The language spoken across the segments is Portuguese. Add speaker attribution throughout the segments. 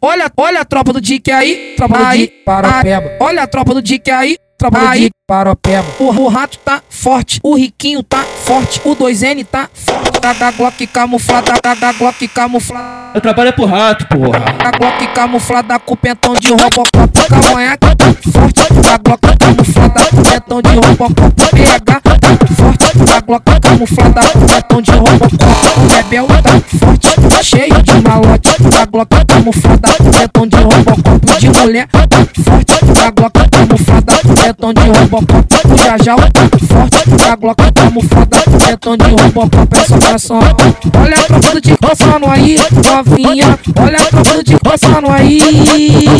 Speaker 1: Olha, olha a tropa do Dick aí, tropa do
Speaker 2: Aí,
Speaker 1: Dick Paropeba. Olha a tropa do Dick aí, tropa do. Dick Paropeba. O, o rato tá forte, o riquinho tá forte, o 2N tá forte. Da, da Glock camuflada, da, da Glock camuflada.
Speaker 2: Eu trabalho pro rato, porra.
Speaker 1: Da Glock camuflada com pentão de Robocop. Cavanhaque tá forte, da Glock camuflada com pentão de Robocop. PH tá forte, da Glock camuflada com pentão de Robocop. O Rebel tá forte, cheio de malote. Da Glock camuflada com pentão de Robocop. De mulher tá forte, da Glock camuflada com pentão de Robocop. Jajal tá forte, da Glock camuflada com pentão de Robocop. É só coração. Olha a tropa do Dick dançando aí, novinha. Olha a tropa do Dick dançando aí.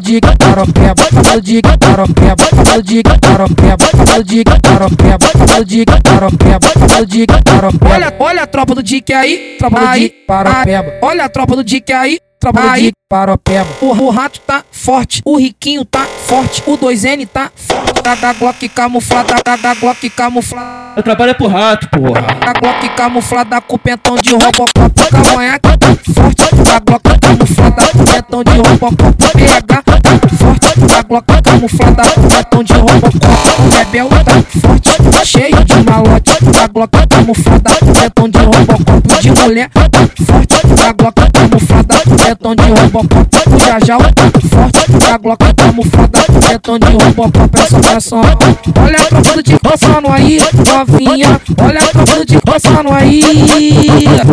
Speaker 1: Dick, paropeba. Tropa do Dick, paropeba. Tropa do Dick, paropeba. Tropa do Dick, paropeba. Tropa do Dick, paropeba. Olha, olha a tropa do Dick aí, tropa do
Speaker 2: Aí,
Speaker 1: Dick, paropeba. Olha a tropa do Dick aí. Tropa do
Speaker 2: Aí.
Speaker 1: Dick, paropeba. O, o rato tá forte, o riquinho tá forte, o 2N tá forte. Da, da Glock camuflada, da, da Glock camuflada.
Speaker 2: Eu trabalho pro rato, porra.
Speaker 1: Da Glock camuflada com pentão de Robocop. Cavanhaque forte, da Glock camuflada com pentão de Robocop. Glock camuflada pentão de Robocop. O Rebel tá forte, cheio de malote. Da Glock camuflada com pentão de Robocop. De mulher tá forte, da Glock camuflada com pentão de Robocop. O Jajal tá forte, da Glock camuflada com pentão de Robocop. É só coração. Olha a tropa do Dick dançando aí, novinha. Olha a tropa do Dick dançando aí.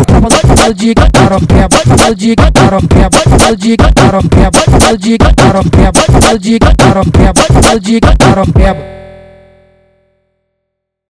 Speaker 1: Tropa do tropa do Dick, paropeba. Tropa do Dick, paropeba. Tropa do Dick, paropeba. Tropa do Dick, paropeba. Tropa do Dick, paropeba. Tropa do Dick, paropeba.